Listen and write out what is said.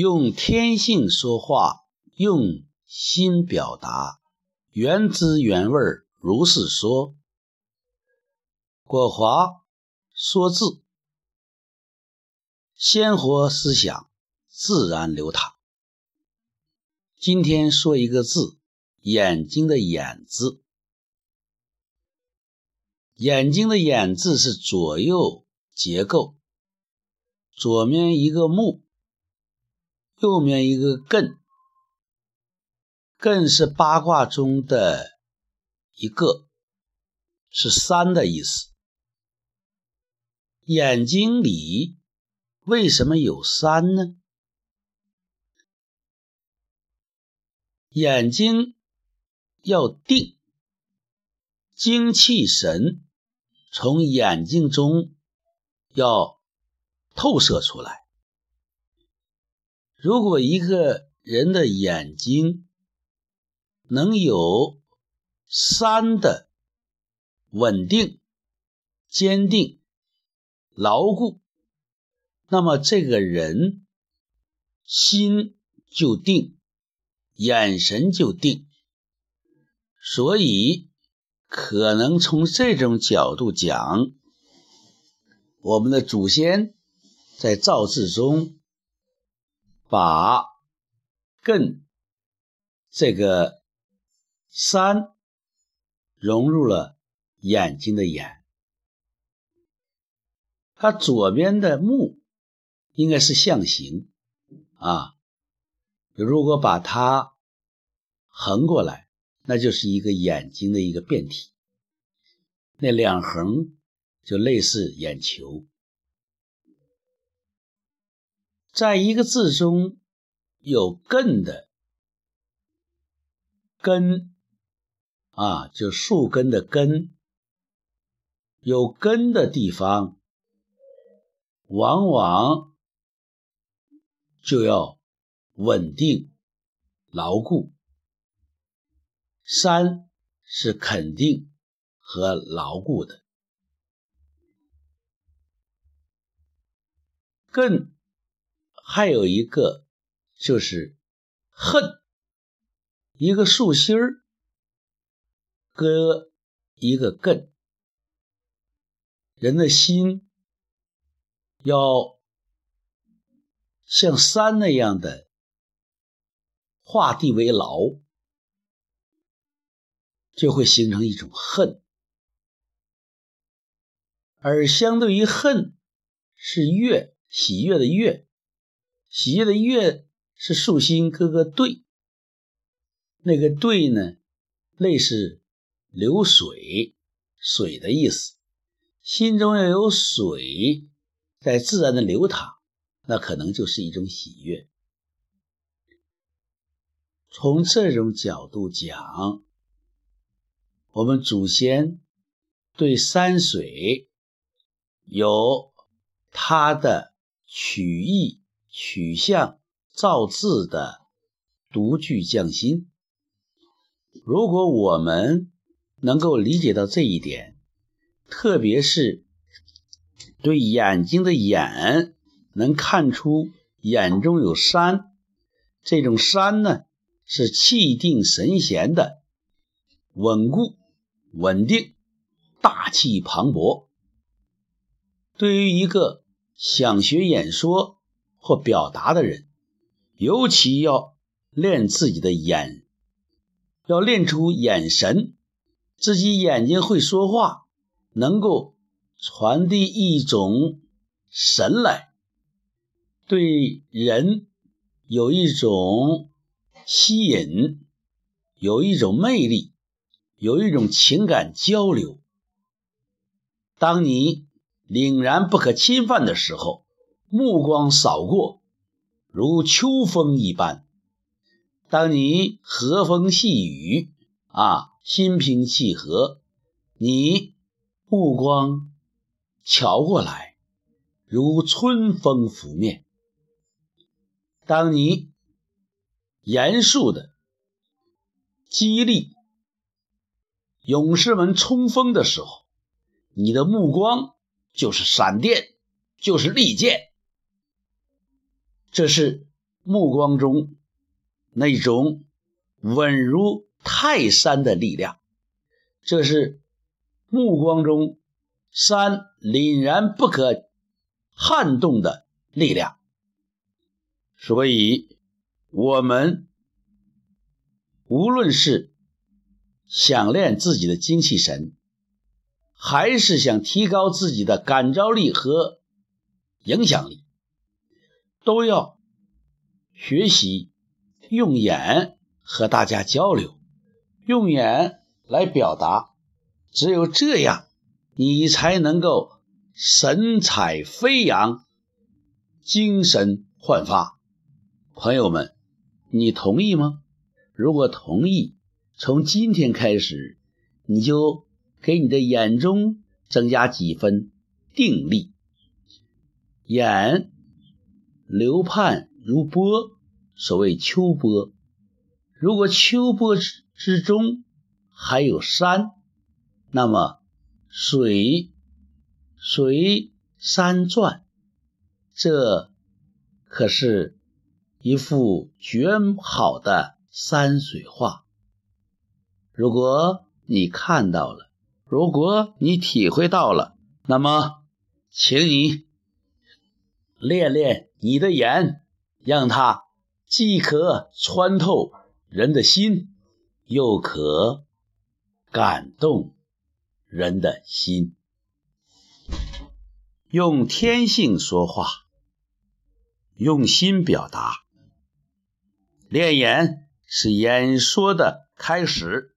用天性说话，用心表达，原汁原味如是说。国华说字，鲜活思想自然流淌。今天说一个字，眼睛的“眼”字。眼睛的“眼”字是左右结构，左面一个目。右面一个艮，艮是八卦中的一个，是三的意思。眼睛里为什么有三呢？眼睛要定，精气神从眼睛中要透射出来。如果一个人的眼睛能有三的稳定、坚定、牢固，那么这个人心就定，眼神就定。所以，可能从这种角度讲，我们的祖先在造字中。把艮这个山融入了眼睛的眼，它左边的目应该是象形啊，如果把它横过来，那就是一个眼睛的一个变体，那两横就类似眼球。在一个字中有“艮”的根啊，就树根的根，有根的地方，往往就要稳定、牢固。山是肯定和牢固的，艮。还有一个就是恨，一个竖心儿，搁一个艮，人的心要像山那样的画地为牢，就会形成一种恨，而相对于恨是悦，喜悦的悦。喜悦的悦是竖心哥哥对，那个对呢，类似流水，水的意思。心中要有水在自然的流淌，那可能就是一种喜悦。从这种角度讲，我们祖先对山水有他的取意。取象造字的独具匠心。如果我们能够理解到这一点，特别是对眼睛的眼能看出眼中有山，这种山呢是气定神闲的、稳固、稳定、大气磅礴。对于一个想学演说，或表达的人，尤其要练自己的眼，要练出眼神，自己眼睛会说话，能够传递一种神来，对人有一种吸引，有一种魅力，有一种情感交流。当你凛然不可侵犯的时候。目光扫过，如秋风一般。当你和风细雨啊，心平气和，你目光瞧过来，如春风拂面。当你严肃的激励勇士们冲锋的时候，你的目光就是闪电，就是利剑。这是目光中那种稳如泰山的力量，这是目光中山凛然不可撼动的力量。所以，我们无论是想练自己的精气神，还是想提高自己的感召力和影响力，都要学习用眼和大家交流，用眼来表达。只有这样，你才能够神采飞扬，精神焕发。朋友们，你同意吗？如果同意，从今天开始，你就。给你的眼中增加几分定力，眼流盼如波，所谓秋波。如果秋波之之中还有山，那么水随山转，这可是一幅绝好的山水画。如果你看到了。如果你体会到了，那么，请你练练你的眼，让它既可穿透人的心，又可感动人的心。用天性说话，用心表达。练眼是演说的开始。